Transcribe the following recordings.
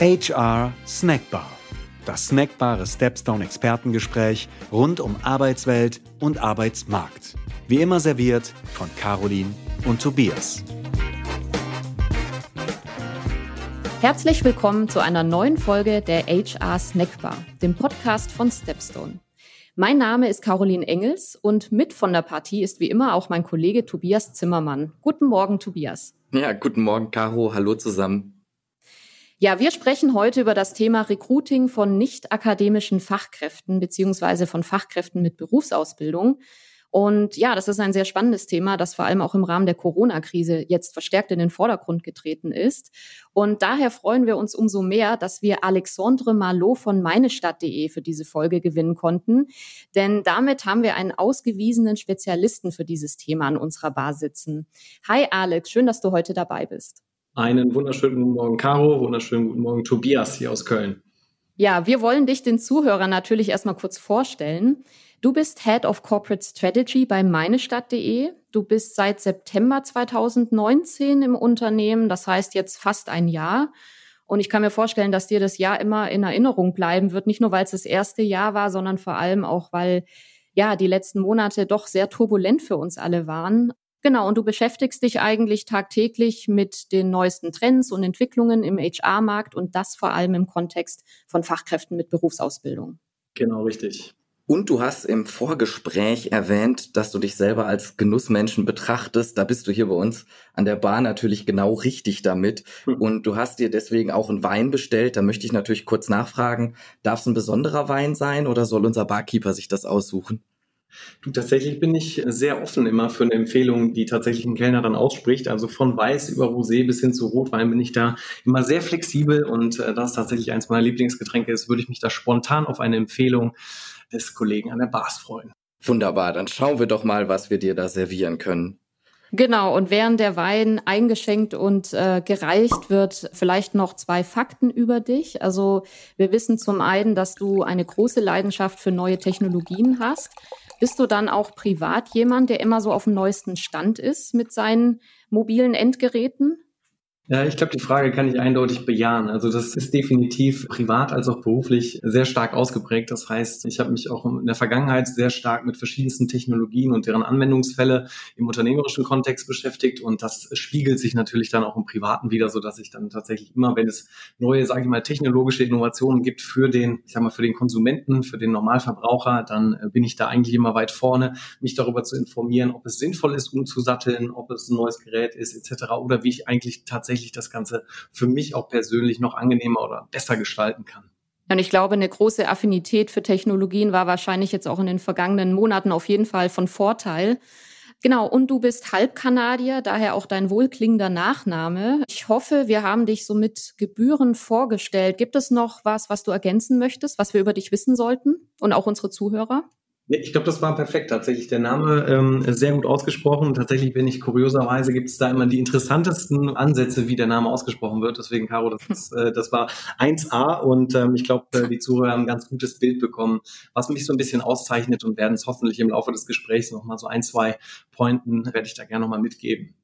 HR Snackbar. Das snackbare Stepstone Expertengespräch rund um Arbeitswelt und Arbeitsmarkt. Wie immer serviert von Caroline und Tobias. Herzlich willkommen zu einer neuen Folge der HR Snackbar, dem Podcast von Stepstone. Mein Name ist Caroline Engels und mit von der Partie ist wie immer auch mein Kollege Tobias Zimmermann. Guten Morgen, Tobias. Ja, guten Morgen, Caro. Hallo zusammen. Ja, wir sprechen heute über das Thema Recruiting von nicht akademischen Fachkräften beziehungsweise von Fachkräften mit Berufsausbildung. Und ja, das ist ein sehr spannendes Thema, das vor allem auch im Rahmen der Corona-Krise jetzt verstärkt in den Vordergrund getreten ist. Und daher freuen wir uns umso mehr, dass wir Alexandre Marlot von meinestadt.de für diese Folge gewinnen konnten. Denn damit haben wir einen ausgewiesenen Spezialisten für dieses Thema an unserer Bar sitzen. Hi Alex, schön, dass du heute dabei bist. Einen wunderschönen guten Morgen, Caro. Wunderschönen guten Morgen, Tobias hier aus Köln. Ja, wir wollen dich den Zuhörern natürlich erstmal kurz vorstellen. Du bist Head of Corporate Strategy bei meinestadt.de. Du bist seit September 2019 im Unternehmen, das heißt jetzt fast ein Jahr. Und ich kann mir vorstellen, dass dir das Jahr immer in Erinnerung bleiben wird, nicht nur weil es das erste Jahr war, sondern vor allem auch, weil ja die letzten Monate doch sehr turbulent für uns alle waren. Genau, und du beschäftigst dich eigentlich tagtäglich mit den neuesten Trends und Entwicklungen im HR-Markt und das vor allem im Kontext von Fachkräften mit Berufsausbildung. Genau, richtig. Und du hast im Vorgespräch erwähnt, dass du dich selber als Genussmenschen betrachtest. Da bist du hier bei uns an der Bar natürlich genau richtig damit. Hm. Und du hast dir deswegen auch einen Wein bestellt. Da möchte ich natürlich kurz nachfragen, darf es ein besonderer Wein sein oder soll unser Barkeeper sich das aussuchen? Du, tatsächlich bin ich sehr offen immer für eine Empfehlung, die tatsächlich ein Kellner dann ausspricht. Also von Weiß über Rosé bis hin zu Rotwein bin ich da immer sehr flexibel und äh, das tatsächlich eins meiner Lieblingsgetränke ist, würde ich mich da spontan auf eine Empfehlung des Kollegen an der Bars freuen. Wunderbar, dann schauen wir doch mal, was wir dir da servieren können. Genau, und während der Wein eingeschenkt und äh, gereicht wird, vielleicht noch zwei Fakten über dich. Also wir wissen zum einen, dass du eine große Leidenschaft für neue Technologien hast. Bist du dann auch privat jemand, der immer so auf dem neuesten Stand ist mit seinen mobilen Endgeräten? Ja, ich glaube, die Frage kann ich eindeutig bejahen. Also das ist definitiv privat als auch beruflich sehr stark ausgeprägt. Das heißt, ich habe mich auch in der Vergangenheit sehr stark mit verschiedensten Technologien und deren Anwendungsfälle im unternehmerischen Kontext beschäftigt und das spiegelt sich natürlich dann auch im Privaten wieder, so dass ich dann tatsächlich immer, wenn es neue, sage ich mal, technologische Innovationen gibt für den, ich sag mal, für den Konsumenten, für den Normalverbraucher, dann äh, bin ich da eigentlich immer weit vorne, mich darüber zu informieren, ob es sinnvoll ist, umzusatteln, ob es ein neues Gerät ist etc. oder wie ich eigentlich tatsächlich tatsächlich das Ganze für mich auch persönlich noch angenehmer oder besser gestalten kann. Und ich glaube, eine große Affinität für Technologien war wahrscheinlich jetzt auch in den vergangenen Monaten auf jeden Fall von Vorteil. Genau, und du bist Halbkanadier, daher auch dein wohlklingender Nachname. Ich hoffe, wir haben dich so mit Gebühren vorgestellt. Gibt es noch was, was du ergänzen möchtest, was wir über dich wissen sollten und auch unsere Zuhörer? Ich glaube, das war perfekt. Tatsächlich der Name ähm, sehr gut ausgesprochen. Tatsächlich bin ich kurioserweise gibt es da immer die interessantesten Ansätze, wie der Name ausgesprochen wird. Deswegen, Caro, das, äh, das war 1A und ähm, ich glaube, äh, die Zuhörer haben ein ganz gutes Bild bekommen, was mich so ein bisschen auszeichnet und werden es hoffentlich im Laufe des Gesprächs noch mal so ein, zwei Pointen werde ich da gerne noch mal mitgeben.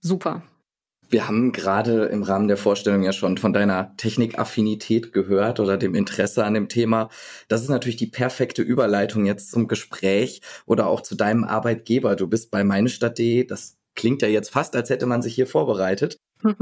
Super. Wir haben gerade im Rahmen der Vorstellung ja schon von deiner Technikaffinität gehört oder dem Interesse an dem Thema. Das ist natürlich die perfekte Überleitung jetzt zum Gespräch oder auch zu deinem Arbeitgeber. Du bist bei meinestadt.de. Das klingt ja jetzt fast, als hätte man sich hier vorbereitet.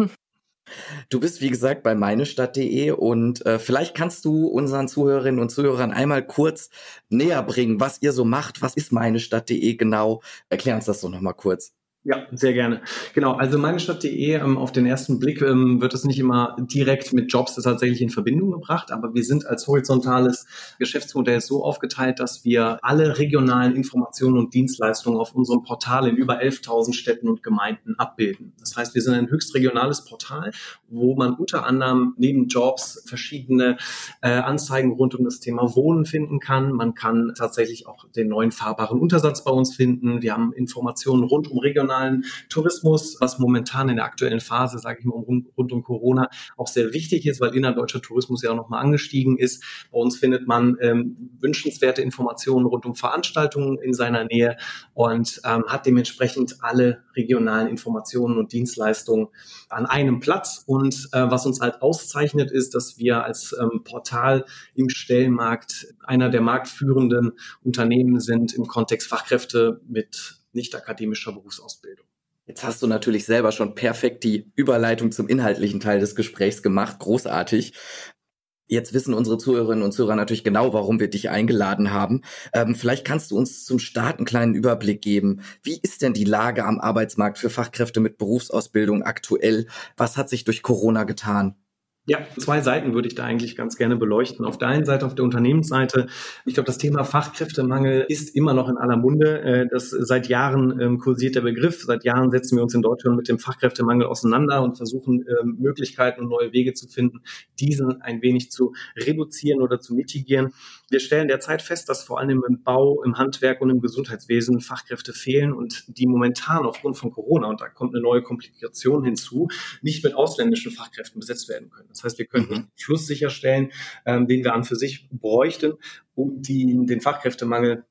Du bist, wie gesagt, bei meinestadt.de und äh, vielleicht kannst du unseren Zuhörerinnen und Zuhörern einmal kurz näher bringen, was ihr so macht. Was ist meinestadt.de genau? Erklär uns das doch nochmal kurz. Ja, sehr gerne. Genau, also meinestadt.de ähm, auf den ersten Blick ähm, wird es nicht immer direkt mit Jobs tatsächlich in Verbindung gebracht, aber wir sind als horizontales Geschäftsmodell so aufgeteilt, dass wir alle regionalen Informationen und Dienstleistungen auf unserem Portal in über 11.000 Städten und Gemeinden abbilden. Das heißt, wir sind ein höchst regionales Portal, wo man unter anderem neben Jobs verschiedene äh, Anzeigen rund um das Thema Wohnen finden kann. Man kann tatsächlich auch den neuen fahrbaren Untersatz bei uns finden. Wir haben Informationen rund um regionale regionalen Tourismus, was momentan in der aktuellen Phase, sage ich mal, rund, rund, um Corona auch sehr wichtig ist, weil innerdeutscher Tourismus ja auch nochmal angestiegen ist. Bei uns findet man ähm, wünschenswerte Informationen rund um Veranstaltungen in seiner Nähe und ähm, hat dementsprechend alle regionalen Informationen und Dienstleistungen an einem Platz. Und äh, was uns halt auszeichnet, ist, dass wir als ähm, Portal im Stellenmarkt einer der marktführenden Unternehmen sind im Kontext Fachkräfte mit nicht akademischer Berufsausbildung. Jetzt hast du natürlich selber schon perfekt die Überleitung zum inhaltlichen Teil des Gesprächs gemacht. Großartig. Jetzt wissen unsere Zuhörerinnen und Zuhörer natürlich genau, warum wir dich eingeladen haben. Ähm, vielleicht kannst du uns zum Start einen kleinen Überblick geben. Wie ist denn die Lage am Arbeitsmarkt für Fachkräfte mit Berufsausbildung aktuell? Was hat sich durch Corona getan? Ja, zwei Seiten würde ich da eigentlich ganz gerne beleuchten. Auf der einen Seite, auf der Unternehmensseite, ich glaube, das Thema Fachkräftemangel ist immer noch in aller Munde. Äh, das seit Jahren ähm, kursiert der Begriff. Seit Jahren setzen wir uns in Deutschland mit dem Fachkräftemangel auseinander und versuchen ähm, Möglichkeiten und neue Wege zu finden, diesen ein wenig zu reduzieren oder zu mitigieren. Wir stellen derzeit fest, dass vor allem im Bau, im Handwerk und im Gesundheitswesen Fachkräfte fehlen und die momentan aufgrund von Corona, und da kommt eine neue Komplikation hinzu, nicht mit ausländischen Fachkräften besetzt werden können. Das heißt, wir können mhm. Fluss sicherstellen, ähm, den wir an für sich bräuchten, um die, den Fachkräftemangel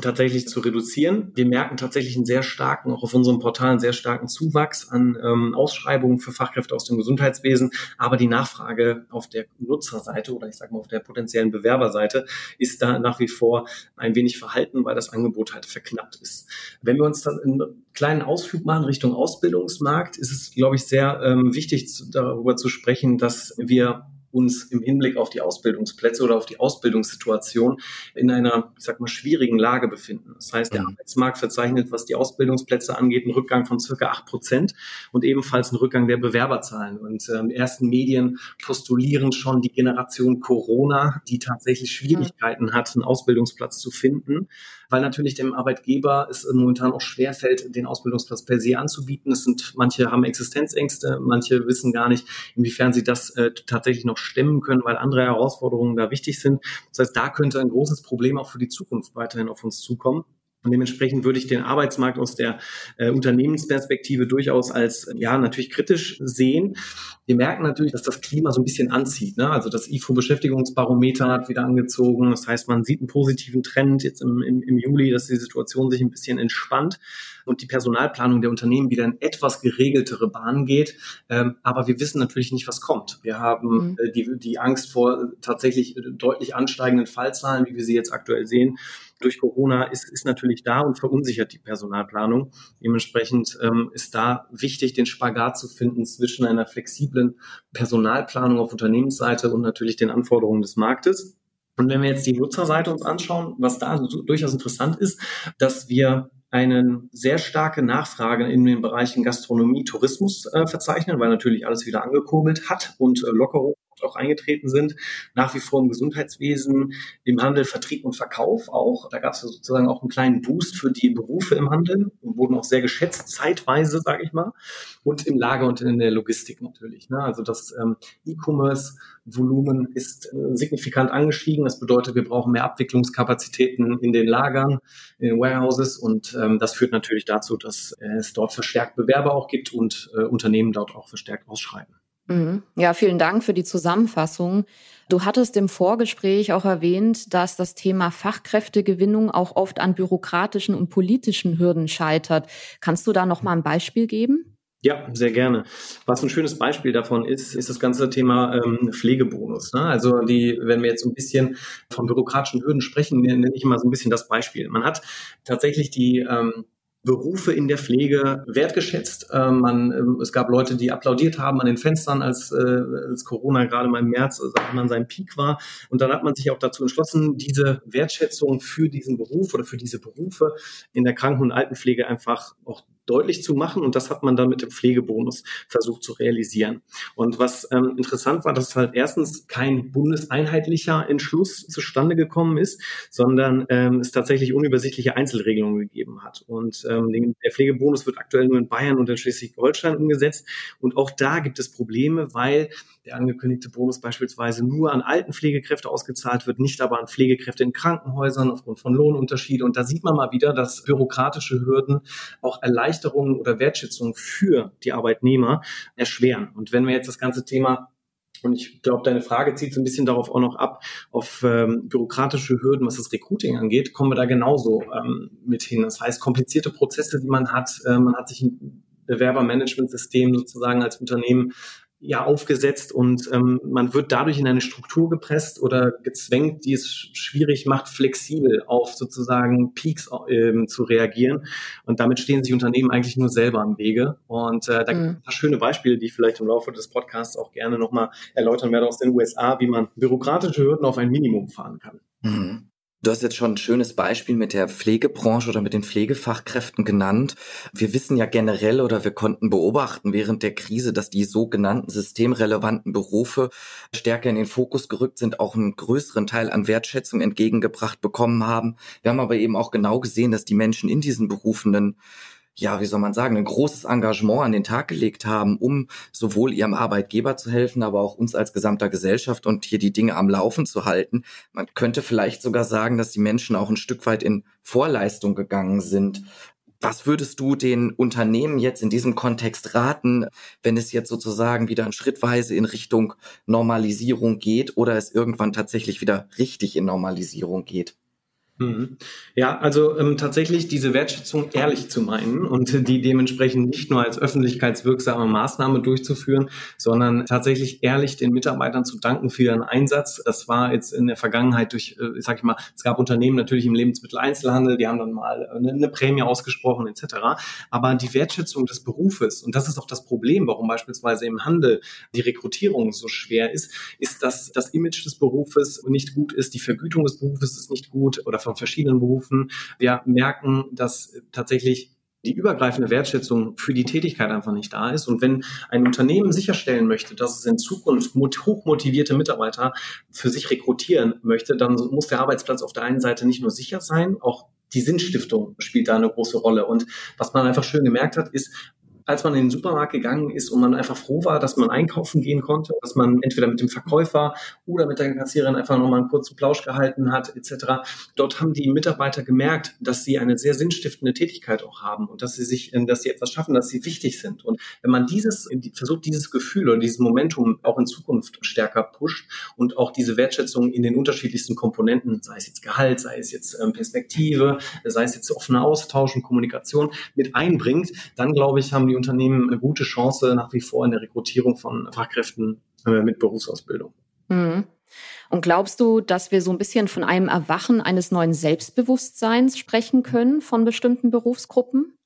tatsächlich zu reduzieren. Wir merken tatsächlich einen sehr starken, auch auf unserem Portal, einen sehr starken Zuwachs an ähm, Ausschreibungen für Fachkräfte aus dem Gesundheitswesen. Aber die Nachfrage auf der Nutzerseite oder ich sage mal auf der potenziellen Bewerberseite ist da nach wie vor ein wenig verhalten, weil das Angebot halt verknappt ist. Wenn wir uns dann einen kleinen Ausflug machen Richtung Ausbildungsmarkt, ist es, glaube ich, sehr ähm, wichtig darüber zu sprechen, dass wir uns im Hinblick auf die Ausbildungsplätze oder auf die Ausbildungssituation in einer, ich sag mal, schwierigen Lage befinden. Das heißt, der mhm. Arbeitsmarkt verzeichnet, was die Ausbildungsplätze angeht, einen Rückgang von circa acht Prozent und ebenfalls einen Rückgang der Bewerberzahlen. Und ähm, ersten Medien postulieren schon die Generation Corona, die tatsächlich Schwierigkeiten hat, einen Ausbildungsplatz zu finden weil natürlich dem Arbeitgeber es momentan auch schwerfällt, den Ausbildungsplatz per se anzubieten. Es sind, manche haben Existenzängste, manche wissen gar nicht, inwiefern sie das äh, tatsächlich noch stemmen können, weil andere Herausforderungen da wichtig sind. Das heißt, da könnte ein großes Problem auch für die Zukunft weiterhin auf uns zukommen. Und dementsprechend würde ich den Arbeitsmarkt aus der äh, Unternehmensperspektive durchaus als, ja, natürlich kritisch sehen. Wir merken natürlich, dass das Klima so ein bisschen anzieht. Ne? Also das IFO-Beschäftigungsbarometer hat wieder angezogen. Das heißt, man sieht einen positiven Trend jetzt im, im, im Juli, dass die Situation sich ein bisschen entspannt und die Personalplanung der Unternehmen wieder in etwas geregeltere Bahnen geht. Ähm, aber wir wissen natürlich nicht, was kommt. Wir haben mhm. äh, die, die Angst vor tatsächlich deutlich ansteigenden Fallzahlen, wie wir sie jetzt aktuell sehen durch Corona ist, ist natürlich da und verunsichert die Personalplanung. Dementsprechend ähm, ist da wichtig, den Spagat zu finden zwischen einer flexiblen Personalplanung auf Unternehmensseite und natürlich den Anforderungen des Marktes. Und wenn wir jetzt die Nutzerseite uns anschauen, was da durchaus interessant ist, dass wir eine sehr starke Nachfrage in den Bereichen Gastronomie, Tourismus äh, verzeichnen, weil natürlich alles wieder angekurbelt hat und äh, Lockerungen auch eingetreten sind, nach wie vor im Gesundheitswesen, im Handel, Vertrieb und Verkauf auch. Da gab es sozusagen auch einen kleinen Boost für die Berufe im Handel und wurden auch sehr geschätzt, zeitweise, sage ich mal, und im Lager und in der Logistik natürlich. Ne? Also das ähm, E-Commerce-Volumen ist äh, signifikant angestiegen. Das bedeutet, wir brauchen mehr Abwicklungskapazitäten in den Lagern, in den Warehouses und ähm, das führt natürlich dazu, dass es dort verstärkt Bewerber auch gibt und äh, Unternehmen dort auch verstärkt ausschreiben. Mhm. Ja, vielen Dank für die Zusammenfassung. Du hattest im Vorgespräch auch erwähnt, dass das Thema Fachkräftegewinnung auch oft an bürokratischen und politischen Hürden scheitert. Kannst du da noch mal ein Beispiel geben? Ja, sehr gerne. Was ein schönes Beispiel davon ist, ist das ganze Thema ähm, Pflegebonus. Ne? Also die, wenn wir jetzt ein bisschen von bürokratischen Hürden sprechen, nenne ich immer so ein bisschen das Beispiel. Man hat tatsächlich die ähm, Berufe in der Pflege wertgeschätzt. Ähm, man, ähm, es gab Leute, die applaudiert haben an den Fenstern, als, äh, als Corona gerade mal im März, äh, sagt man, sein Peak war. Und dann hat man sich auch dazu entschlossen, diese Wertschätzung für diesen Beruf oder für diese Berufe in der Kranken- und Altenpflege einfach auch deutlich zu machen. Und das hat man dann mit dem Pflegebonus versucht zu realisieren. Und was ähm, interessant war, dass halt erstens kein bundeseinheitlicher Entschluss zustande gekommen ist, sondern ähm, es tatsächlich unübersichtliche Einzelregelungen gegeben hat. Und ähm, der Pflegebonus wird aktuell nur in Bayern und in Schleswig-Holstein umgesetzt. Und auch da gibt es Probleme, weil der angekündigte Bonus beispielsweise nur an alten Pflegekräfte ausgezahlt wird, nicht aber an Pflegekräfte in Krankenhäusern aufgrund von Lohnunterschiede. Und da sieht man mal wieder, dass bürokratische Hürden auch erleichtern Erleichterung oder Wertschätzung für die Arbeitnehmer erschweren. Und wenn wir jetzt das ganze Thema und ich glaube, deine Frage zieht so ein bisschen darauf auch noch ab, auf ähm, bürokratische Hürden, was das Recruiting angeht, kommen wir da genauso ähm, mit hin. Das heißt, komplizierte Prozesse, die man hat, äh, man hat sich ein Bewerbermanagementsystem sozusagen als Unternehmen ja aufgesetzt und ähm, man wird dadurch in eine Struktur gepresst oder gezwängt, die es schwierig macht, flexibel auf sozusagen Peaks ähm, zu reagieren. Und damit stehen sich Unternehmen eigentlich nur selber am Wege. Und äh, da mhm. gibt es ein paar schöne Beispiele, die ich vielleicht im Laufe des Podcasts auch gerne nochmal erläutern werde aus den USA, wie man bürokratische Hürden auf ein Minimum fahren kann. Mhm. Du hast jetzt schon ein schönes Beispiel mit der Pflegebranche oder mit den Pflegefachkräften genannt. Wir wissen ja generell oder wir konnten beobachten während der Krise, dass die sogenannten systemrelevanten Berufe stärker in den Fokus gerückt sind, auch einen größeren Teil an Wertschätzung entgegengebracht bekommen haben. Wir haben aber eben auch genau gesehen, dass die Menschen in diesen Berufenen ja, wie soll man sagen, ein großes Engagement an den Tag gelegt haben, um sowohl ihrem Arbeitgeber zu helfen, aber auch uns als gesamter Gesellschaft und hier die Dinge am Laufen zu halten. Man könnte vielleicht sogar sagen, dass die Menschen auch ein Stück weit in Vorleistung gegangen sind. Was würdest du den Unternehmen jetzt in diesem Kontext raten, wenn es jetzt sozusagen wieder schrittweise in Richtung Normalisierung geht oder es irgendwann tatsächlich wieder richtig in Normalisierung geht? Mhm. Ja, also ähm, tatsächlich diese Wertschätzung ehrlich zu meinen und die dementsprechend nicht nur als öffentlichkeitswirksame Maßnahme durchzuführen, sondern tatsächlich ehrlich den Mitarbeitern zu danken für ihren Einsatz. Das war jetzt in der Vergangenheit durch, äh, sag ich mal, es gab Unternehmen natürlich im Lebensmitteleinzelhandel, die haben dann mal eine, eine Prämie ausgesprochen etc. Aber die Wertschätzung des Berufes und das ist auch das Problem, warum beispielsweise im Handel die Rekrutierung so schwer ist, ist, dass das Image des Berufes nicht gut ist, die Vergütung des Berufes ist nicht gut oder von verschiedenen Berufen. Wir merken, dass tatsächlich die übergreifende Wertschätzung für die Tätigkeit einfach nicht da ist. Und wenn ein Unternehmen sicherstellen möchte, dass es in Zukunft hochmotivierte Mitarbeiter für sich rekrutieren möchte, dann muss der Arbeitsplatz auf der einen Seite nicht nur sicher sein, auch die Sinnstiftung spielt da eine große Rolle. Und was man einfach schön gemerkt hat, ist, als man in den Supermarkt gegangen ist und man einfach froh war, dass man einkaufen gehen konnte, dass man entweder mit dem Verkäufer oder mit der Kassiererin einfach nochmal einen kurzen Plausch gehalten hat, etc. Dort haben die Mitarbeiter gemerkt, dass sie eine sehr sinnstiftende Tätigkeit auch haben und dass sie sich, dass sie etwas schaffen, dass sie wichtig sind. Und wenn man dieses, versucht, dieses Gefühl oder dieses Momentum auch in Zukunft stärker pusht und auch diese Wertschätzung in den unterschiedlichsten Komponenten, sei es jetzt Gehalt, sei es jetzt ähm, Perspektive, sei es jetzt offener Austausch und Kommunikation mit einbringt, dann glaube ich, haben die die Unternehmen eine gute Chance nach wie vor in der Rekrutierung von Fachkräften äh, mit Berufsausbildung. Mhm. Und glaubst du, dass wir so ein bisschen von einem Erwachen eines neuen Selbstbewusstseins sprechen können von bestimmten Berufsgruppen?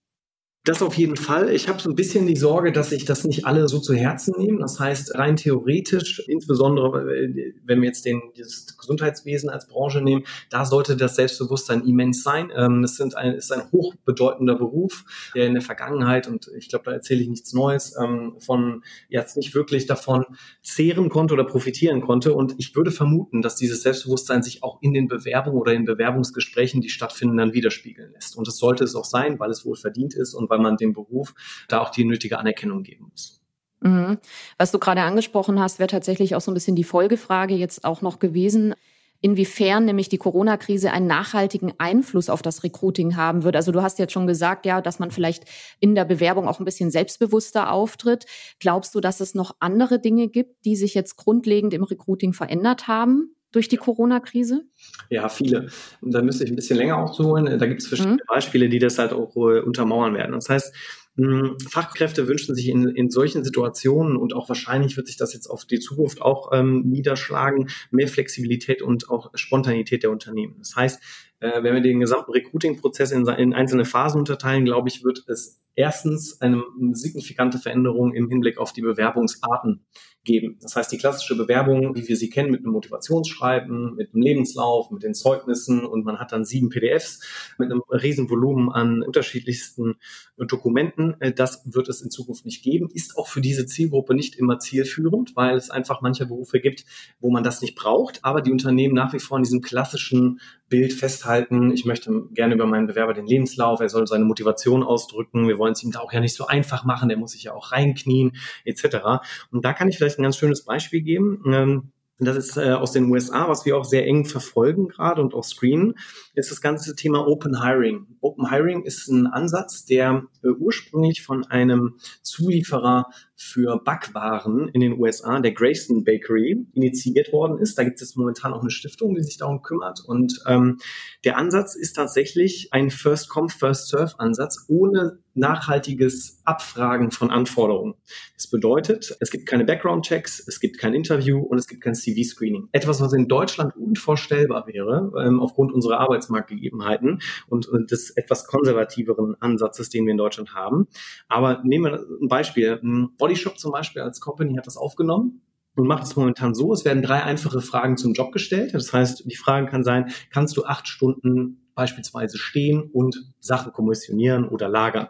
Das auf jeden Fall. Ich habe so ein bisschen die Sorge, dass sich das nicht alle so zu Herzen nehmen. Das heißt, rein theoretisch, insbesondere äh, wenn wir jetzt den, dieses Gesundheitswesen als Branche nehmen, da sollte das Selbstbewusstsein immens sein. Ähm, es sind ein, ist ein hochbedeutender Beruf, der in der Vergangenheit, und ich glaube, da erzähle ich nichts Neues, ähm, von jetzt nicht wirklich davon zehren konnte oder profitieren konnte. Und ich würde vermuten, dass dieses Selbstbewusstsein sich auch in den Bewerbungen oder in Bewerbungsgesprächen, die stattfinden, dann widerspiegeln lässt. Und das sollte es auch sein, weil es wohl verdient ist und weil weil man dem Beruf da auch die nötige Anerkennung geben muss. Mhm. Was du gerade angesprochen hast, wäre tatsächlich auch so ein bisschen die Folgefrage jetzt auch noch gewesen inwiefern nämlich die Corona-Krise einen nachhaltigen Einfluss auf das Recruiting haben wird. Also du hast jetzt schon gesagt, ja, dass man vielleicht in der Bewerbung auch ein bisschen selbstbewusster auftritt. Glaubst du, dass es noch andere Dinge gibt, die sich jetzt grundlegend im Recruiting verändert haben? Durch die Corona-Krise? Ja, viele. Da müsste ich ein bisschen länger ausholen. Da gibt es verschiedene mhm. Beispiele, die das halt auch äh, untermauern werden. Das heißt, mh, Fachkräfte wünschen sich in, in solchen Situationen und auch wahrscheinlich wird sich das jetzt auf die Zukunft auch ähm, niederschlagen, mehr Flexibilität und auch Spontanität der Unternehmen. Das heißt, äh, wenn wir den gesamten Recruiting-Prozess in, in einzelne Phasen unterteilen, glaube ich, wird es erstens eine signifikante Veränderung im Hinblick auf die Bewerbungsarten geben. Das heißt, die klassische Bewerbung, wie wir sie kennen, mit einem Motivationsschreiben, mit einem Lebenslauf, mit den Zeugnissen und man hat dann sieben PDFs mit einem riesen Volumen an unterschiedlichsten Dokumenten. Äh, das wird es in Zukunft nicht geben. Ist auch für diese Zielgruppe nicht immer zielführend, weil es einfach manche Berufe gibt, wo man das nicht braucht, aber die Unternehmen nach wie vor in diesem klassischen Bild festhalten. Ich möchte gerne über meinen Bewerber den Lebenslauf, er soll seine Motivation ausdrücken. Wir wollen es ihm da auch ja nicht so einfach machen, der muss sich ja auch reinknien, etc. Und da kann ich vielleicht ein ganz schönes Beispiel geben. Ähm, das ist äh, aus den USA, was wir auch sehr eng verfolgen gerade und auch screenen, ist das ganze Thema Open Hiring. Open Hiring ist ein Ansatz, der äh, ursprünglich von einem Zulieferer für Backwaren in den USA, der Grayson Bakery, initiiert worden ist. Da gibt es momentan auch eine Stiftung, die sich darum kümmert. Und ähm, der Ansatz ist tatsächlich ein First-Come, First-Serve-Ansatz ohne nachhaltiges Abfragen von Anforderungen. Das bedeutet, es gibt keine Background-Checks, es gibt kein Interview und es gibt kein CV-Screening. Etwas, was in Deutschland unvorstellbar wäre, ähm, aufgrund unserer Arbeitsmarktgegebenheiten und, und des etwas konservativeren Ansatzes, den wir in Deutschland haben. Aber nehmen wir ein Beispiel. Bodyshop zum Beispiel als Company hat das aufgenommen und macht es momentan so, es werden drei einfache Fragen zum Job gestellt. Das heißt, die Frage kann sein, kannst du acht Stunden beispielsweise stehen und Sachen kommissionieren oder lagern?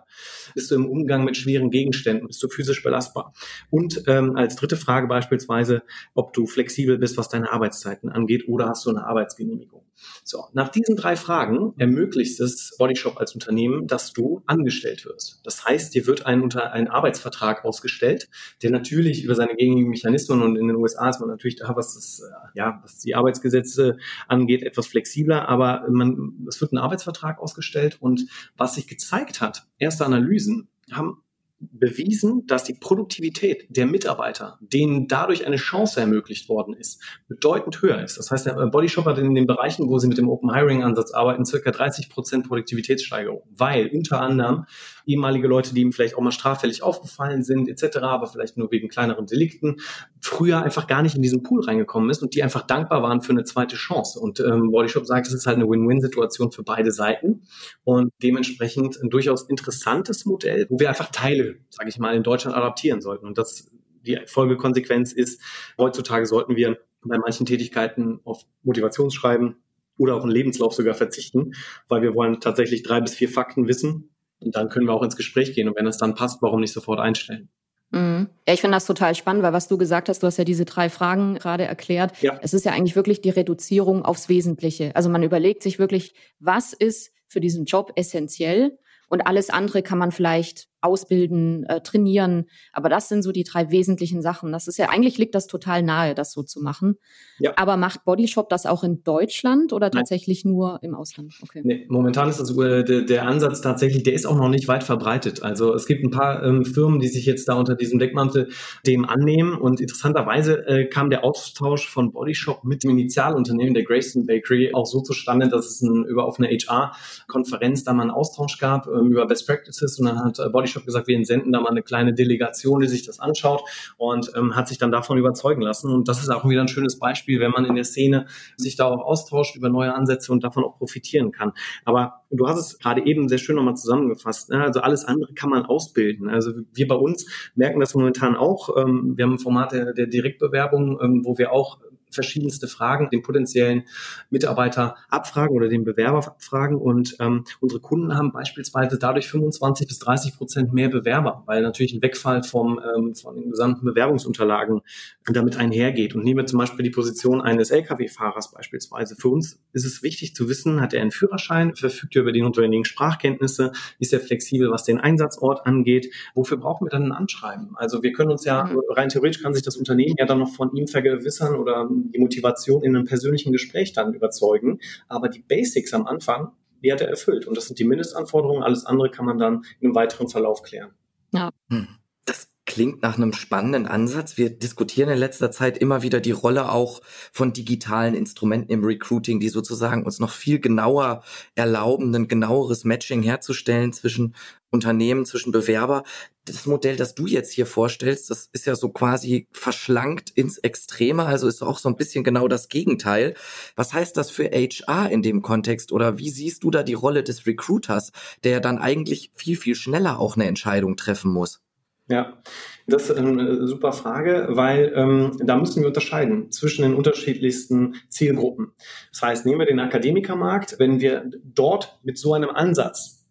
Bist du im Umgang mit schweren Gegenständen? Bist du physisch belastbar? Und ähm, als dritte Frage beispielsweise, ob du flexibel bist, was deine Arbeitszeiten angeht oder hast du eine Arbeitsgenehmigung? So, nach diesen drei Fragen ermöglicht es Bodyshop als Unternehmen, dass du angestellt wirst. Das heißt, dir wird ein, unter ein Arbeitsvertrag ausgestellt, der natürlich über seine gängigen Mechanismen und in den USA ist man natürlich da, was das, äh, ja, was die Arbeitsgesetze angeht, etwas flexibler, aber man, es wird ein Arbeitsvertrag ausgestellt und was sich gezeigt hat, erste Analysen haben bewiesen, dass die Produktivität der Mitarbeiter, denen dadurch eine Chance ermöglicht worden ist, bedeutend höher ist. Das heißt, der Bodyshop hat in den Bereichen, wo sie mit dem Open Hiring Ansatz arbeiten, circa 30 Prozent Produktivitätssteigerung, weil unter anderem ehemalige Leute, die ihm vielleicht auch mal straffällig aufgefallen sind, etc., aber vielleicht nur wegen kleineren Delikten, früher einfach gar nicht in diesen Pool reingekommen ist und die einfach dankbar waren für eine zweite Chance. Und ähm, Bodyshop sagt, es ist halt eine Win-Win-Situation für beide Seiten und dementsprechend ein durchaus interessantes Modell, wo wir einfach Teile, sage ich mal, in Deutschland adaptieren sollten. Und das die Folgekonsequenz ist, heutzutage sollten wir bei manchen Tätigkeiten auf Motivationsschreiben oder auch einen Lebenslauf sogar verzichten, weil wir wollen tatsächlich drei bis vier Fakten wissen und dann können wir auch ins Gespräch gehen. Und wenn es dann passt, warum nicht sofort einstellen? Mhm. Ja, ich finde das total spannend, weil was du gesagt hast, du hast ja diese drei Fragen gerade erklärt. Ja. Es ist ja eigentlich wirklich die Reduzierung aufs Wesentliche. Also man überlegt sich wirklich, was ist für diesen Job essentiell und alles andere kann man vielleicht ausbilden, äh, trainieren. Aber das sind so die drei wesentlichen Sachen. Das ist ja, eigentlich liegt das total nahe, das so zu machen. Ja. Aber macht Bodyshop das auch in Deutschland oder tatsächlich Nein. nur im Ausland? Okay. Nee, momentan ist das, äh, der, der, Ansatz tatsächlich, der ist auch noch nicht weit verbreitet. Also es gibt ein paar ähm, Firmen, die sich jetzt da unter diesem Deckmantel dem annehmen. Und interessanterweise äh, kam der Austausch von Bodyshop mit dem Initialunternehmen der Grayson Bakery auch so zustande, dass es ein, über auf einer HR-Konferenz da mal einen Austausch gab ähm, über Best Practices und dann hat äh, Bodyshop ich habe gesagt, wir entsenden da mal eine kleine Delegation, die sich das anschaut und ähm, hat sich dann davon überzeugen lassen. Und das ist auch wieder ein schönes Beispiel, wenn man in der Szene sich da auch austauscht über neue Ansätze und davon auch profitieren kann. Aber du hast es gerade eben sehr schön nochmal zusammengefasst. Ne? Also alles andere kann man ausbilden. Also wir bei uns merken das momentan auch. Ähm, wir haben ein Format der, der Direktbewerbung, ähm, wo wir auch verschiedenste Fragen den potenziellen Mitarbeiter abfragen oder den Bewerber abfragen. Und ähm, unsere Kunden haben beispielsweise dadurch 25 bis 30 Prozent mehr Bewerber, weil natürlich ein Wegfall vom, ähm, von den gesamten Bewerbungsunterlagen damit einhergeht. Und nehmen wir zum Beispiel die Position eines Lkw-Fahrers beispielsweise. Für uns ist es wichtig zu wissen, hat er einen Führerschein, verfügt er über die notwendigen Sprachkenntnisse, ist er flexibel, was den Einsatzort angeht. Wofür brauchen wir dann ein Anschreiben? Also wir können uns ja, mhm. rein theoretisch kann sich das Unternehmen ja dann noch von ihm vergewissern oder die Motivation in einem persönlichen Gespräch dann überzeugen. Aber die Basics am Anfang, die hat er erfüllt. Und das sind die Mindestanforderungen. Alles andere kann man dann in einem weiteren Verlauf klären. Ja. Hm. Klingt nach einem spannenden Ansatz. Wir diskutieren in letzter Zeit immer wieder die Rolle auch von digitalen Instrumenten im Recruiting, die sozusagen uns noch viel genauer erlauben, ein genaueres Matching herzustellen zwischen Unternehmen, zwischen Bewerber. Das Modell, das du jetzt hier vorstellst, das ist ja so quasi verschlankt ins Extreme, also ist auch so ein bisschen genau das Gegenteil. Was heißt das für HR in dem Kontext oder wie siehst du da die Rolle des Recruiters, der dann eigentlich viel, viel schneller auch eine Entscheidung treffen muss? Ja, das ist eine super Frage, weil ähm, da müssen wir unterscheiden zwischen den unterschiedlichsten Zielgruppen. Das heißt, nehmen wir den Akademikermarkt, wenn wir dort mit so einem Ansatz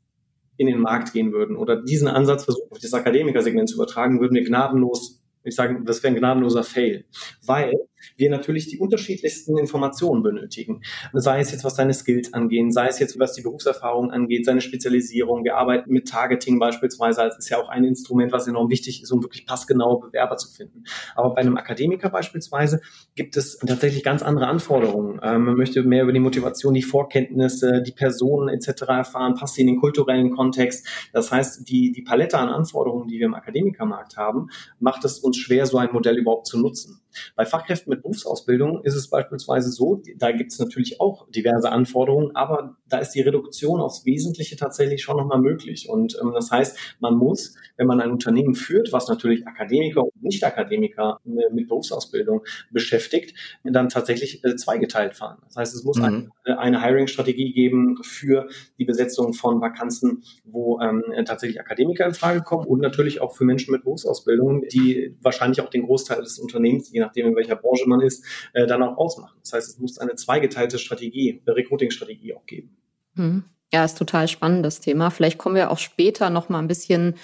in den Markt gehen würden oder diesen Ansatz versuchen, auf das Akademikersegment zu übertragen, würden wir gnadenlos, ich sage, das wäre ein gnadenloser Fail. Weil wir natürlich die unterschiedlichsten Informationen benötigen. Sei es jetzt, was seine Skills angehen, sei es jetzt, was die Berufserfahrung angeht, seine Spezialisierung. Wir arbeiten mit Targeting beispielsweise. Das ist ja auch ein Instrument, was enorm wichtig ist, um wirklich passgenaue Bewerber zu finden. Aber bei einem Akademiker beispielsweise gibt es tatsächlich ganz andere Anforderungen. Ähm, man möchte mehr über die Motivation, die Vorkenntnisse, die Personen etc. erfahren, passt sie in den kulturellen Kontext. Das heißt, die, die Palette an Anforderungen, die wir im Akademikermarkt haben, macht es uns schwer, so ein Modell überhaupt zu nutzen. Bei Fachkräften mit Berufsausbildung ist es beispielsweise so, da gibt es natürlich auch diverse Anforderungen, aber da ist die Reduktion aufs Wesentliche tatsächlich schon nochmal möglich. Und ähm, das heißt, man muss, wenn man ein Unternehmen führt, was natürlich Akademiker und Nicht-Akademiker äh, mit Berufsausbildung beschäftigt, dann tatsächlich äh, zweigeteilt fahren. Das heißt, es muss mhm. eine, äh, eine Hiring-Strategie geben für die Besetzung von Vakanzen, wo ähm, tatsächlich Akademiker in Frage kommen und natürlich auch für Menschen mit Berufsausbildung, die wahrscheinlich auch den Großteil des Unternehmens, je nachdem in welcher Branche man ist, äh, dann auch ausmachen. Das heißt, es muss eine zweigeteilte Strategie, eine Recruiting-Strategie auch geben. Mhm. Ja, ist total spannendes Thema. Vielleicht kommen wir auch später noch mal ein bisschen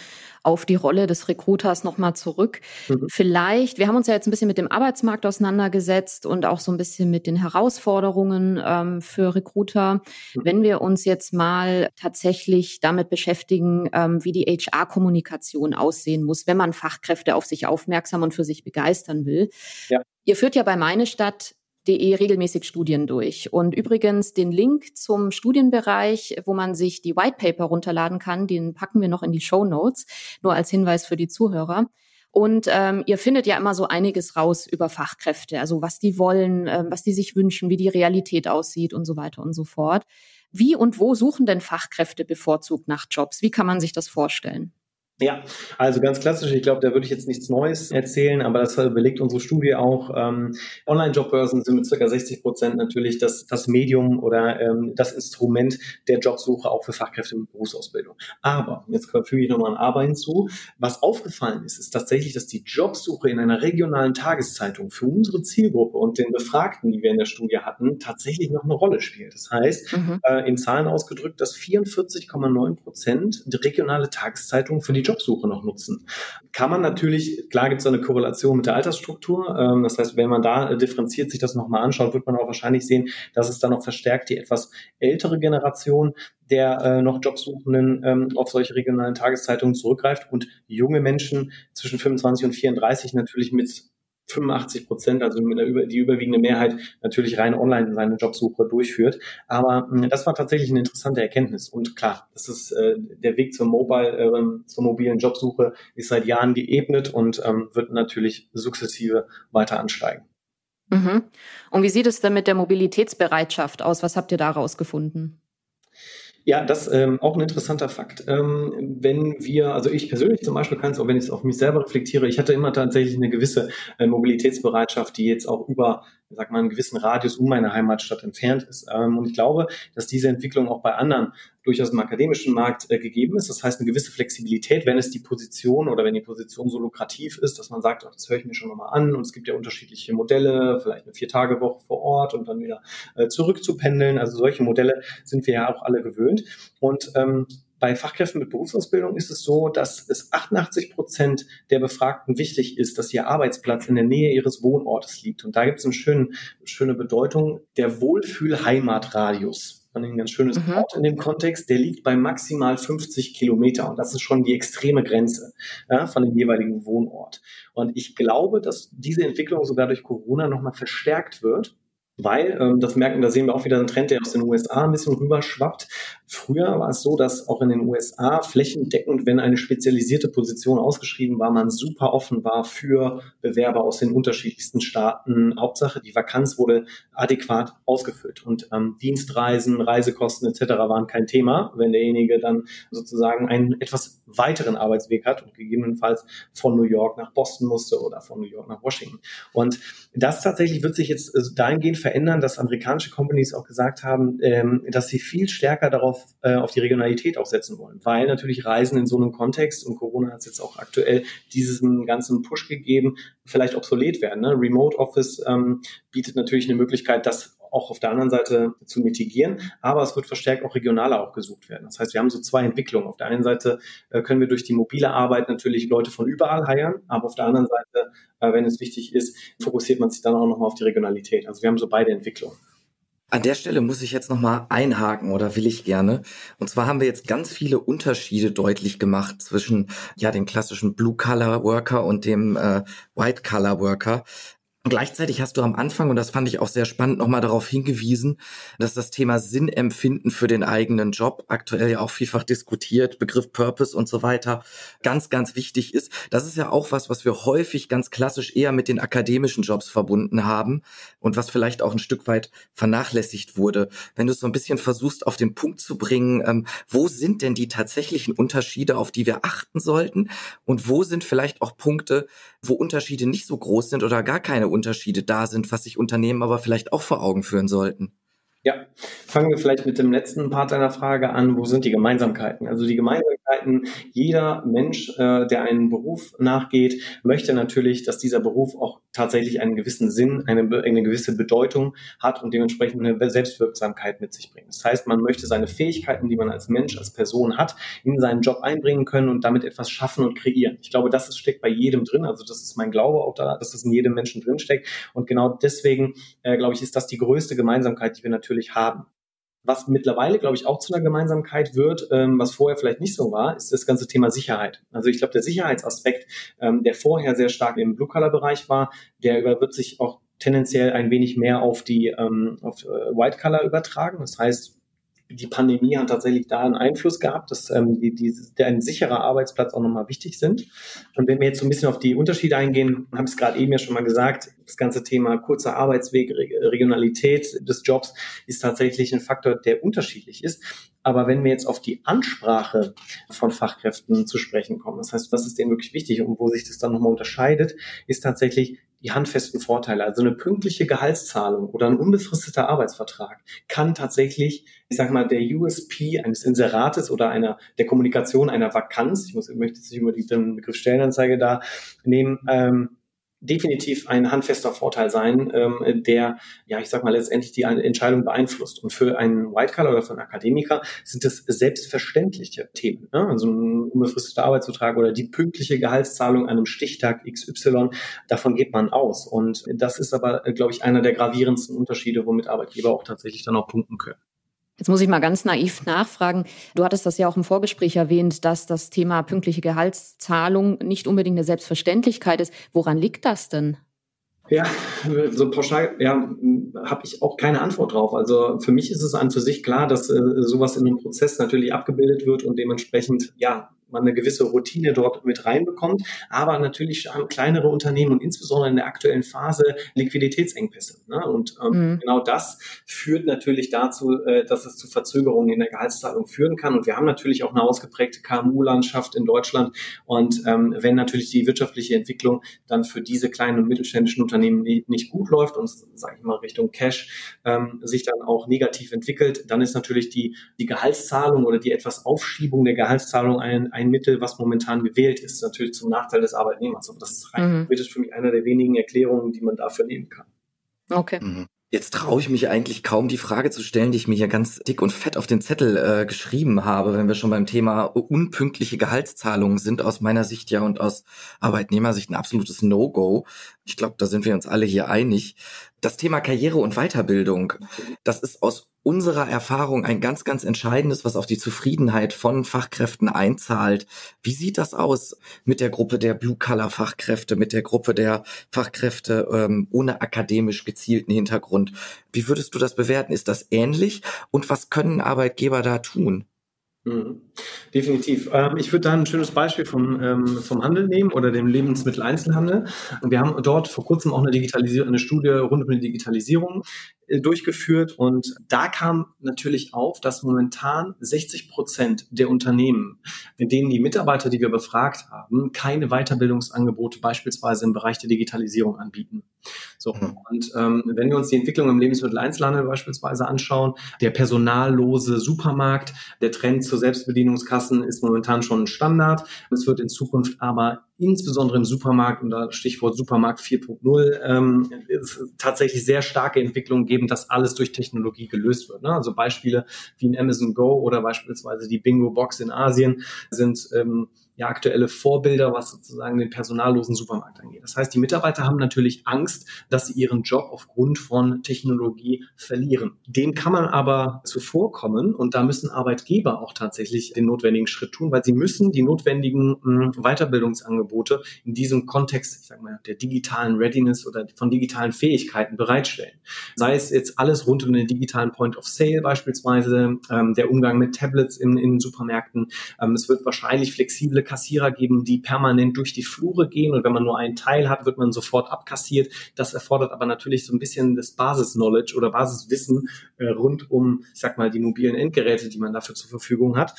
auf die Rolle des Recruiters nochmal zurück. Mhm. Vielleicht, wir haben uns ja jetzt ein bisschen mit dem Arbeitsmarkt auseinandergesetzt und auch so ein bisschen mit den Herausforderungen ähm, für Recruiter. Mhm. Wenn wir uns jetzt mal tatsächlich damit beschäftigen, ähm, wie die HR-Kommunikation aussehen muss, wenn man Fachkräfte auf sich aufmerksam und für sich begeistern will. Ja. Ihr führt ja bei Meine Stadt De regelmäßig Studien durch. Und übrigens den Link zum Studienbereich, wo man sich die White Paper runterladen kann, den packen wir noch in die Show Notes, nur als Hinweis für die Zuhörer. Und ähm, ihr findet ja immer so einiges raus über Fachkräfte, also was die wollen, ähm, was die sich wünschen, wie die Realität aussieht und so weiter und so fort. Wie und wo suchen denn Fachkräfte bevorzugt nach Jobs? Wie kann man sich das vorstellen? Ja, also ganz klassisch. Ich glaube, da würde ich jetzt nichts Neues erzählen, aber das belegt unsere Studie auch. Ähm, Online-Jobbörsen sind mit circa 60 Prozent natürlich das, das Medium oder ähm, das Instrument der Jobsuche auch für Fachkräfte mit Berufsausbildung. Aber, jetzt füge ich nochmal ein Aber hinzu, was aufgefallen ist, ist tatsächlich, dass die Jobsuche in einer regionalen Tageszeitung für unsere Zielgruppe und den Befragten, die wir in der Studie hatten, tatsächlich noch eine Rolle spielt. Das heißt, mhm. äh, in Zahlen ausgedrückt, dass 44,9 Prozent regionale Tageszeitung für die Jobsuche noch nutzen. Kann man natürlich, klar gibt es eine Korrelation mit der Altersstruktur. Ähm, das heißt, wenn man da äh, differenziert sich das nochmal anschaut, wird man auch wahrscheinlich sehen, dass es dann noch verstärkt die etwas ältere Generation der äh, noch Jobsuchenden ähm, auf solche regionalen Tageszeitungen zurückgreift und junge Menschen zwischen 25 und 34 natürlich mit 85 Prozent, also der, die überwiegende Mehrheit natürlich rein online seine Jobsuche durchführt. Aber mh, hm, das war tatsächlich eine interessante Erkenntnis. Und klar, das ist äh, der Weg zur Mobile, äh, zur mobilen Jobsuche ist seit Jahren geebnet und ähm, wird natürlich sukzessive weiter ansteigen. Mhm. Und wie sieht es denn mit der Mobilitätsbereitschaft aus? Was habt ihr daraus gefunden? Ja, das ähm, auch ein interessanter Fakt. Ähm, wenn wir, also ich persönlich zum Beispiel kann es, auch wenn ich es auf mich selber reflektiere, ich hatte immer tatsächlich eine gewisse äh, Mobilitätsbereitschaft, die jetzt auch über sag mal, einen gewissen Radius um meine Heimatstadt entfernt ist. Ähm, und ich glaube, dass diese Entwicklung auch bei anderen durchaus im akademischen Markt äh, gegeben ist. Das heißt, eine gewisse Flexibilität, wenn es die Position oder wenn die Position so lukrativ ist, dass man sagt, ach, das höre ich mir schon nochmal an. Und es gibt ja unterschiedliche Modelle, vielleicht eine Vier-Tage-Woche vor Ort und dann wieder äh. Also solche Modelle sind wir ja auch alle gewöhnt. Und ähm, bei Fachkräften mit Berufsausbildung ist es so, dass es 88 Prozent der Befragten wichtig ist, dass ihr Arbeitsplatz in der Nähe ihres Wohnortes liegt. Und da gibt es eine schöne, schöne Bedeutung, der Wohlfühl-Heimatradius. Ein ganz schönes mhm. Wort in dem Kontext, der liegt bei maximal 50 Kilometer und das ist schon die extreme Grenze ja, von dem jeweiligen Wohnort. Und ich glaube, dass diese Entwicklung sogar durch Corona nochmal verstärkt wird, weil, ähm, das merken, da sehen wir auch wieder einen Trend, der aus den USA ein bisschen rüberschwappt. Früher war es so, dass auch in den USA flächendeckend, wenn eine spezialisierte Position ausgeschrieben war, man super offen war für Bewerber aus den unterschiedlichsten Staaten. Hauptsache, die Vakanz wurde adäquat ausgefüllt und ähm, Dienstreisen, Reisekosten etc. waren kein Thema, wenn derjenige dann sozusagen einen etwas weiteren Arbeitsweg hat und gegebenenfalls von New York nach Boston musste oder von New York nach Washington. Und das tatsächlich wird sich jetzt äh, dahingehend verändern, dass amerikanische Companies auch gesagt haben, ähm, dass sie viel stärker darauf äh, auf die Regionalität auch setzen wollen, weil natürlich Reisen in so einem Kontext und Corona hat es jetzt auch aktuell diesen ganzen Push gegeben, vielleicht obsolet werden. Ne? Remote Office ähm, bietet natürlich eine Möglichkeit, das auch auf der anderen Seite zu mitigieren. Aber es wird verstärkt auch regionaler auch gesucht werden. Das heißt, wir haben so zwei Entwicklungen. Auf der einen Seite äh, können wir durch die mobile Arbeit natürlich Leute von überall heiern, aber auf der anderen Seite, äh, wenn es wichtig ist, fokussiert man sich dann auch nochmal auf die Regionalität. Also wir haben so beide Entwicklungen. An der Stelle muss ich jetzt nochmal einhaken oder will ich gerne. Und zwar haben wir jetzt ganz viele Unterschiede deutlich gemacht zwischen ja dem klassischen Blue Color Worker und dem äh, White Color Worker. Gleichzeitig hast du am Anfang, und das fand ich auch sehr spannend, nochmal darauf hingewiesen, dass das Thema Sinnempfinden für den eigenen Job aktuell ja auch vielfach diskutiert, Begriff Purpose und so weiter, ganz, ganz wichtig ist. Das ist ja auch was, was wir häufig ganz klassisch eher mit den akademischen Jobs verbunden haben und was vielleicht auch ein Stück weit vernachlässigt wurde. Wenn du es so ein bisschen versuchst, auf den Punkt zu bringen, ähm, wo sind denn die tatsächlichen Unterschiede, auf die wir achten sollten? Und wo sind vielleicht auch Punkte, wo Unterschiede nicht so groß sind oder gar keine Unterschiede da sind, was sich Unternehmen aber vielleicht auch vor Augen führen sollten. Ja, fangen wir vielleicht mit dem letzten Part deiner Frage an. Wo sind die Gemeinsamkeiten? Also die Gemeinsamkeiten, jeder Mensch, äh, der einen Beruf nachgeht, möchte natürlich, dass dieser Beruf auch tatsächlich einen gewissen Sinn, eine, eine gewisse Bedeutung hat und dementsprechend eine Selbstwirksamkeit mit sich bringt. Das heißt, man möchte seine Fähigkeiten, die man als Mensch, als Person hat, in seinen Job einbringen können und damit etwas schaffen und kreieren. Ich glaube, das steckt bei jedem drin. Also das ist mein Glaube auch da, dass das in jedem Menschen drin steckt. Und genau deswegen, äh, glaube ich, ist das die größte Gemeinsamkeit, die wir natürlich haben. Was mittlerweile, glaube ich, auch zu einer Gemeinsamkeit wird, ähm, was vorher vielleicht nicht so war, ist das ganze Thema Sicherheit. Also ich glaube, der Sicherheitsaspekt, ähm, der vorher sehr stark im Blue-Color-Bereich war, der wird sich auch tendenziell ein wenig mehr auf die ähm, auf äh, White-Color übertragen. Das heißt, die Pandemie hat tatsächlich da einen Einfluss gehabt, dass ähm, die, die, der ein sicherer Arbeitsplatz auch nochmal wichtig sind. Und wenn wir jetzt so ein bisschen auf die Unterschiede eingehen, habe ich es gerade eben ja schon mal gesagt, das ganze Thema kurzer Arbeitsweg, Regionalität des Jobs ist tatsächlich ein Faktor, der unterschiedlich ist. Aber wenn wir jetzt auf die Ansprache von Fachkräften zu sprechen kommen, das heißt, was ist denen wirklich wichtig und wo sich das dann nochmal unterscheidet, ist tatsächlich die handfesten Vorteile. Also eine pünktliche Gehaltszahlung oder ein unbefristeter Arbeitsvertrag kann tatsächlich, ich sage mal, der USP eines Inserates oder einer der Kommunikation einer Vakanz, ich muss, ich möchte jetzt nicht über den Begriff Stellenanzeige da nehmen, ähm, definitiv ein handfester Vorteil sein, ähm, der, ja, ich sag mal, letztendlich die Entscheidung beeinflusst. Und für einen White Collar oder für einen Akademiker sind das selbstverständliche Themen. Ne? Also ein unbefristeter Arbeitsvertrag oder die pünktliche Gehaltszahlung an einem Stichtag XY, davon geht man aus. Und das ist aber, glaube ich, einer der gravierendsten Unterschiede, womit Arbeitgeber auch tatsächlich dann auch punkten können. Jetzt muss ich mal ganz naiv nachfragen. Du hattest das ja auch im Vorgespräch erwähnt, dass das Thema pünktliche Gehaltszahlung nicht unbedingt eine Selbstverständlichkeit ist. Woran liegt das denn? Ja, so pauschal, ja, habe ich auch keine Antwort drauf. Also für mich ist es an für sich klar, dass äh, sowas in einem Prozess natürlich abgebildet wird und dementsprechend, ja, man eine gewisse Routine dort mit reinbekommt. Aber natürlich haben kleinere Unternehmen und insbesondere in der aktuellen Phase Liquiditätsengpässe. Ne? Und ähm, mhm. genau das führt natürlich dazu, äh, dass es zu Verzögerungen in der Gehaltszahlung führen kann. Und wir haben natürlich auch eine ausgeprägte KMU-Landschaft in Deutschland. Und ähm, wenn natürlich die wirtschaftliche Entwicklung dann für diese kleinen und mittelständischen Unternehmen nicht gut läuft und, sage ich mal, Richtung Cash ähm, sich dann auch negativ entwickelt, dann ist natürlich die, die Gehaltszahlung oder die etwas Aufschiebung der Gehaltszahlung ein, ein ein Mittel, was momentan gewählt ist, natürlich zum Nachteil des Arbeitnehmers. Aber das ist rein mhm. für mich einer der wenigen Erklärungen, die man dafür nehmen kann. Okay. Mhm. Jetzt traue ich mich eigentlich kaum, die Frage zu stellen, die ich mir hier ganz dick und fett auf den Zettel äh, geschrieben habe, wenn wir schon beim Thema unpünktliche Gehaltszahlungen sind, aus meiner Sicht ja und aus Arbeitnehmersicht ein absolutes No-Go. Ich glaube, da sind wir uns alle hier einig. Das Thema Karriere und Weiterbildung, das ist aus unserer Erfahrung ein ganz, ganz entscheidendes, was auf die Zufriedenheit von Fachkräften einzahlt. Wie sieht das aus mit der Gruppe der Blue-Color-Fachkräfte, mit der Gruppe der Fachkräfte ähm, ohne akademisch gezielten Hintergrund? Wie würdest du das bewerten? Ist das ähnlich? Und was können Arbeitgeber da tun? Mhm. Definitiv. Ähm, ich würde da ein schönes Beispiel vom, ähm, vom Handel nehmen oder dem Lebensmitteleinzelhandel. Wir haben dort vor kurzem auch eine, Digitalisierung, eine Studie rund um die Digitalisierung durchgeführt und da kam natürlich auf, dass momentan 60 Prozent der Unternehmen, in denen die Mitarbeiter, die wir befragt haben, keine Weiterbildungsangebote beispielsweise im Bereich der Digitalisierung anbieten. So mhm. und ähm, wenn wir uns die Entwicklung im Lebensmitteleinzelhandel beispielsweise anschauen, der personallose Supermarkt, der Trend zur Selbstbedienungskassen ist momentan schon ein Standard. Es wird in Zukunft aber insbesondere im Supermarkt, und da Stichwort Supermarkt 4.0, ähm, tatsächlich sehr starke Entwicklungen geben, dass alles durch Technologie gelöst wird. Ne? Also Beispiele wie ein Amazon Go oder beispielsweise die Bingo Box in Asien sind ähm, ja aktuelle Vorbilder, was sozusagen den personallosen Supermarkt angeht. Das heißt, die Mitarbeiter haben natürlich Angst, dass sie ihren Job aufgrund von Technologie verlieren. Dem kann man aber zuvorkommen und da müssen Arbeitgeber auch tatsächlich den notwendigen Schritt tun, weil sie müssen die notwendigen mh, hm, Weiterbildungsangebote in diesem Kontext, ich sag mal, der digitalen Readiness oder von digitalen Fähigkeiten bereitstellen. Sei es jetzt alles rund um den digitalen Point of Sale beispielsweise, ähm, der Umgang mit Tablets in, in Supermärkten. Ähm, es wird wahrscheinlich flexible Kassierer geben, die permanent durch die Flure gehen und wenn man nur einen Teil hat, wird man sofort abkassiert. Das erfordert aber natürlich so ein bisschen das Basis-Knowledge oder Basiswissen äh, rund um, ich sag mal, die mobilen Endgeräte, die man dafür zur Verfügung hat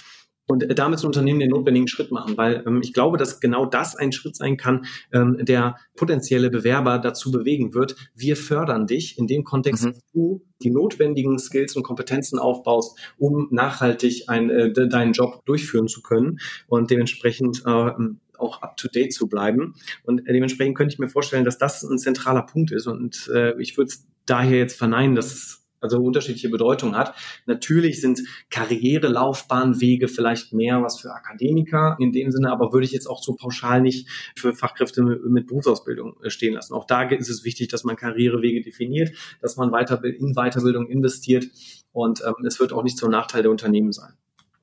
und äh, damit ein Unternehmen den notwendigen Schritt machen, weil ähm, ich glaube, dass genau das ein Schritt sein kann, ähm, der potenzielle Bewerber dazu bewegen wird. Wir fördern dich in dem Kontext, mhm. dass du die notwendigen Skills und Kompetenzen aufbaust, um nachhaltig ein, äh, deinen Job durchführen zu können und dementsprechend äh, auch up-to-date zu bleiben. Und äh, dementsprechend könnte ich mir vorstellen, dass das ein zentraler Punkt ist. Und äh, ich würde es daher jetzt verneinen, dass es also unterschiedliche Bedeutung hat. Natürlich sind Karrierelaufbahnwege vielleicht mehr was für Akademiker in dem Sinne, aber würde ich jetzt auch so pauschal nicht für Fachkräfte mit, Berufsausbildung äh, stehen lassen. Auch da ist es wichtig, dass man Karrierewege definiert, dass man in Weiterbildung investiert und ähm, es wird auch nicht zum Nachteil der Unternehmen sein.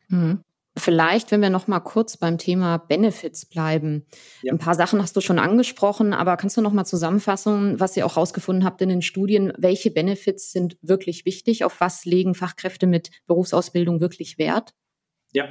Mhm. Vielleicht, wenn wir noch mal kurz beim Thema Benefits bleiben. Ja. Ein paar Sachen hast du schon angesprochen, aber kannst du noch mal zusammenfassen, was ihr auch herausgefunden habt in den Studien? Welche Benefits sind wirklich wichtig? Auf was legen Fachkräfte mit Berufsausbildung wirklich Wert? Ja,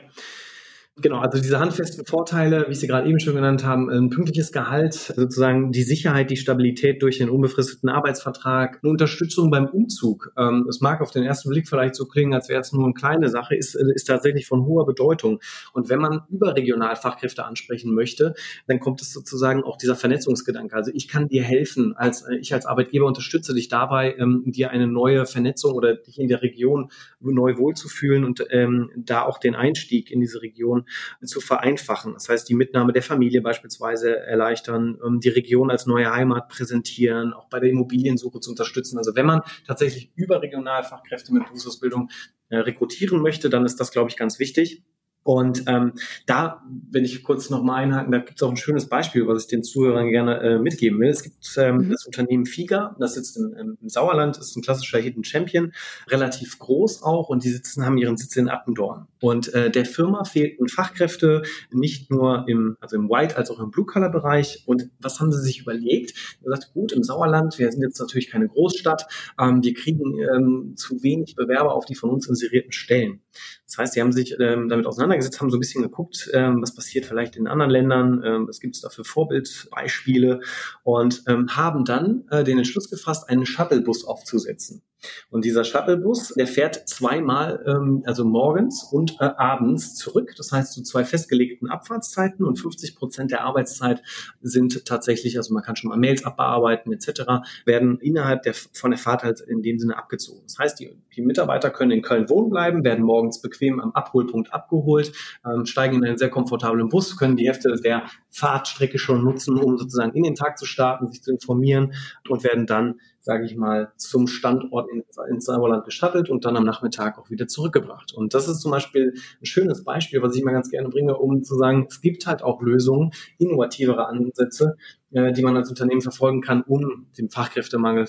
Genau, also diese handfesten Vorteile, wie sie gerade eben schon genannt haben, ein pünktliches Gehalt, sozusagen die Sicherheit, die Stabilität durch den unbefristeten Arbeitsvertrag, eine Unterstützung beim Umzug. Ähm, es mag auf den ersten Blick vielleicht so klingen, als wäre es nur eine kleine Sache, ist, ist tatsächlich von hoher Bedeutung. Und wenn man überregional Fachkräfte ansprechen möchte, dann kommt es sozusagen auch dieser Vernetzungsgedanke. Also ich kann dir helfen, als ich als Arbeitgeber unterstütze dich dabei, ähm, dir eine neue Vernetzung oder dich in der Region neu wohlzufühlen und ähm, da auch den Einstieg in diese Region zu vereinfachen. Das heißt, die Mitnahme der Familie beispielsweise erleichtern, ähm, die Region als neue Heimat präsentieren, auch bei der Immobiliensuche zu unterstützen. Also wenn man tatsächlich überregional Fachkräfte mit Berufsausbildung äh, rekrutieren möchte, dann ist das, glaube ich, ganz wichtig. Und ähm, da, wenn ich kurz noch mal einhaken, da gibt es auch ein schönes Beispiel, was ich den Zuhörern gerne äh, mitgeben will. Es gibt ähm, mhm. das Unternehmen Figa, das sitzt in, im Sauerland, ist ein klassischer Hidden Champion, relativ groß auch und die sitzen, haben ihren Sitz in Attendorn. Und äh, der Firma fehlten Fachkräfte, nicht nur im, also im White als auch im Blue-Color-Bereich. Und was haben sie sich überlegt? Sie gesagt, gut, im Sauerland, wir sind jetzt natürlich keine Großstadt, ähm, wir kriegen ähm, zu wenig Bewerber auf die von uns inserierten Stellen. Das heißt, sie haben sich ähm, damit auseinandergesetzt, haben so ein bisschen geguckt, ähm, was passiert vielleicht in anderen Ländern, ähm, was gibt es da für Vorbildbeispiele und ähm, haben dann äh, den Entschluss gefasst, einen Shuttlebus aufzusetzen. Und dieser Shuttlebus, der fährt zweimal, ähm, also morgens und äh, abends zurück. Das heißt zu zwei festgelegten Abfahrtszeiten und 50 Prozent der Arbeitszeit sind tatsächlich, also man kann schon mal Mails abbearbeiten etc., werden innerhalb der von der Fahrt halt in dem Sinne abgezogen. Das heißt, die, die Mitarbeiter können in Köln wohnen bleiben, werden morgens bequem am Abholpunkt abgeholt, ähm, steigen in einen sehr komfortablen Bus, können die Hälfte der Fahrtstrecke schon nutzen, um sozusagen in den Tag zu starten, sich zu informieren und werden dann sage ich mal, zum Standort in, ins Sauerland geschattelt und dann am Nachmittag auch wieder zurückgebracht. Und das ist zum Beispiel ein schönes Beispiel, was ich mal ganz gerne bringe, um zu sagen, es gibt halt auch Lösungen, innovativere Ansätze, äh, die man als Unternehmen verfolgen kann, um dem Fachkräftemangel,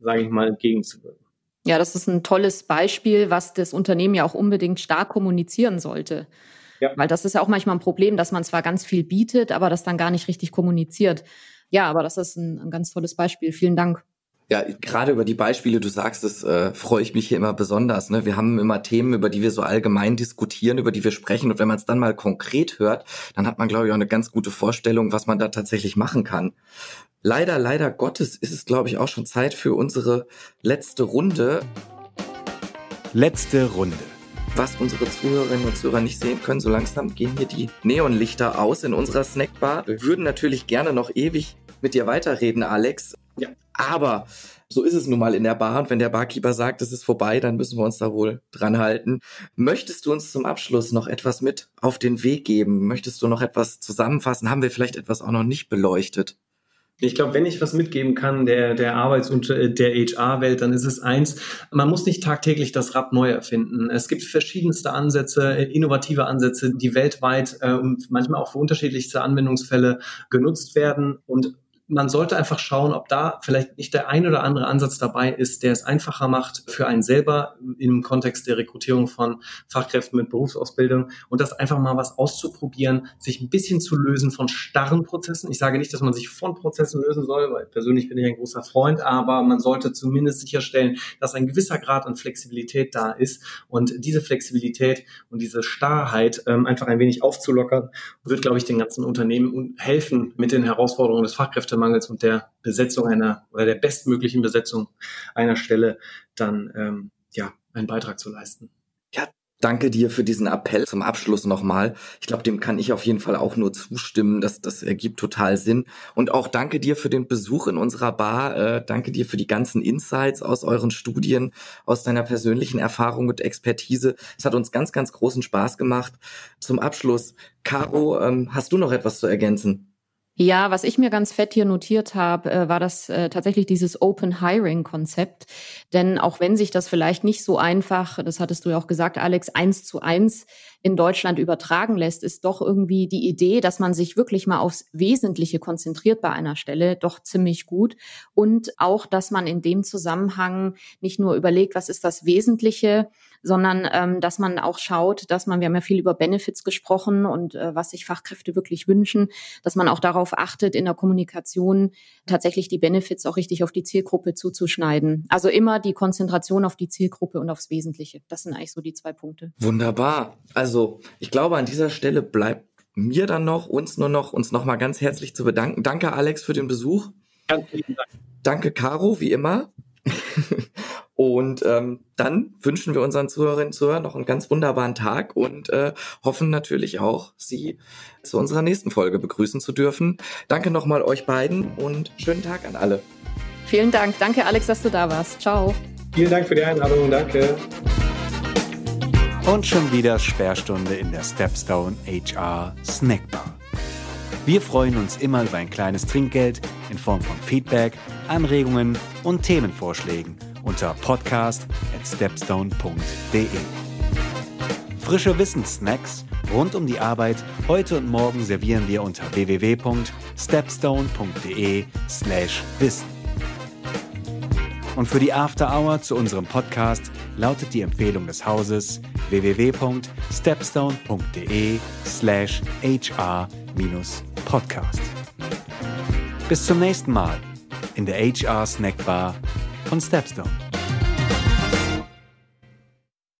sage ich mal, entgegenzuwirken. Ja, das ist ein tolles Beispiel, was das Unternehmen ja auch unbedingt stark kommunizieren sollte. Ja. Weil das ist ja auch manchmal ein Problem, dass man zwar ganz viel bietet, aber das dann gar nicht richtig kommuniziert. Ja, aber das ist ein, ein ganz tolles Beispiel. Vielen Dank. Ja, gerade über die Beispiele, du sagst es, äh, freue ich mich hier immer besonders. Ne? Wir haben immer Themen, über die wir so allgemein diskutieren, über die wir sprechen. Und wenn man es dann mal konkret hört, dann hat man, glaube ich, auch eine ganz gute Vorstellung, was man da tatsächlich machen kann. Leider, leider Gottes ist es, glaube ich, auch schon Zeit für unsere letzte Runde. Letzte Runde. Was unsere Zuhörerinnen und Zuhörer nicht sehen können, so langsam gehen hier die Neonlichter aus in unserer Snackbar. Wir würden natürlich gerne noch ewig mit dir weiterreden, Alex. Ja. Aber so ist es nun mal in der Bar. Und wenn der Barkeeper sagt, es ist vorbei, dann müssen wir uns da wohl dran halten. Möchtest du uns zum Abschluss noch etwas mit auf den Weg geben? Möchtest du noch etwas zusammenfassen? Haben wir vielleicht etwas auch noch nicht beleuchtet? Ich glaube, wenn ich was mitgeben kann der, der Arbeits- und äh, der HR-Welt, dann ist es eins, man muss nicht tagtäglich das Rad neu erfinden. Es gibt verschiedenste Ansätze, äh, innovative Ansätze, die weltweit äh, und manchmal auch für unterschiedlichste Anwendungsfälle genutzt werden. Und man sollte einfach schauen, ob da vielleicht nicht der ein oder andere Ansatz dabei ist, der es einfacher macht für einen selber im Kontext der Rekrutierung von Fachkräften mit Berufsausbildung und das einfach mal was auszuprobieren, sich ein bisschen zu lösen von starren Prozessen. Ich sage nicht, dass man sich von Prozessen lösen soll, weil persönlich bin ich ein großer Freund, aber man sollte zumindest sicherstellen, dass ein gewisser Grad an Flexibilität da ist und diese Flexibilität und diese Starrheit ähm, einfach ein wenig aufzulockern, wird, glaube ich, den ganzen Unternehmen helfen, mit den Herausforderungen des Fachkräfte Fachkräftemangels und der Besetzung einer oder der bestmöglichen Besetzung einer Stelle dann ähm, ja einen Beitrag zu leisten. Ja, danke dir für diesen Appell zum Abschluss nochmal. Ich glaube, dem kann ich auf jeden Fall auch nur zustimmen. Das, das ergibt total Sinn. Und auch danke dir für den Besuch in unserer Bar. Äh, danke dir für die ganzen Insights aus euren Studien, aus deiner persönlichen Erfahrung und Expertise. Es hat uns ganz, ganz großen Spaß gemacht. Zum Abschluss, Caro, ähm, hast du noch etwas zu ergänzen? Ja, was ich mir ganz fett hier notiert habe, äh, war das äh, tatsächlich dieses Open Hiring Konzept. Denn auch wenn sich das vielleicht nicht so einfach, das hattest du ja auch gesagt, Alex, eins zu eins in Deutschland übertragen lässt, ist doch irgendwie die Idee, dass man sich wirklich mal aufs Wesentliche konzentriert bei einer Stelle, doch ziemlich gut. Und auch, dass man in dem Zusammenhang nicht nur überlegt, was ist das Wesentliche, sondern ähm, dass man auch schaut, dass man, wir haben ja viel über Benefits gesprochen und äh, was sich Fachkräfte wirklich wünschen, dass man auch darauf achtet, in der Kommunikation tatsächlich die Benefits auch richtig auf die Zielgruppe zuzuschneiden. Also immer die Konzentration auf die Zielgruppe und aufs Wesentliche. Das sind eigentlich so die zwei Punkte. Wunderbar. Also ich glaube, an dieser Stelle bleibt mir dann noch, uns nur noch, uns noch mal ganz herzlich zu bedanken. Danke, Alex, für den Besuch. Ganz vielen Dank. Danke, Caro, wie immer. Und ähm, dann wünschen wir unseren Zuhörerinnen und Zuhörern noch einen ganz wunderbaren Tag und äh, hoffen natürlich auch, Sie zu unserer nächsten Folge begrüßen zu dürfen. Danke nochmal euch beiden und schönen Tag an alle. Vielen Dank. Danke, Alex, dass du da warst. Ciao. Vielen Dank für die Einladung. Danke. Und schon wieder Sperrstunde in der Stepstone HR Snackbar. Wir freuen uns immer über ein kleines Trinkgeld in Form von Feedback, Anregungen und Themenvorschlägen unter podcast at stepstone.de. Frische Wissenssnacks rund um die Arbeit heute und morgen servieren wir unter www.stepstone.de/wissen. Und für die After Hour zu unserem Podcast lautet die Empfehlung des Hauses www.stepstone.de/hr-podcast. Bis zum nächsten Mal in der HR Snackbar von Stepstone.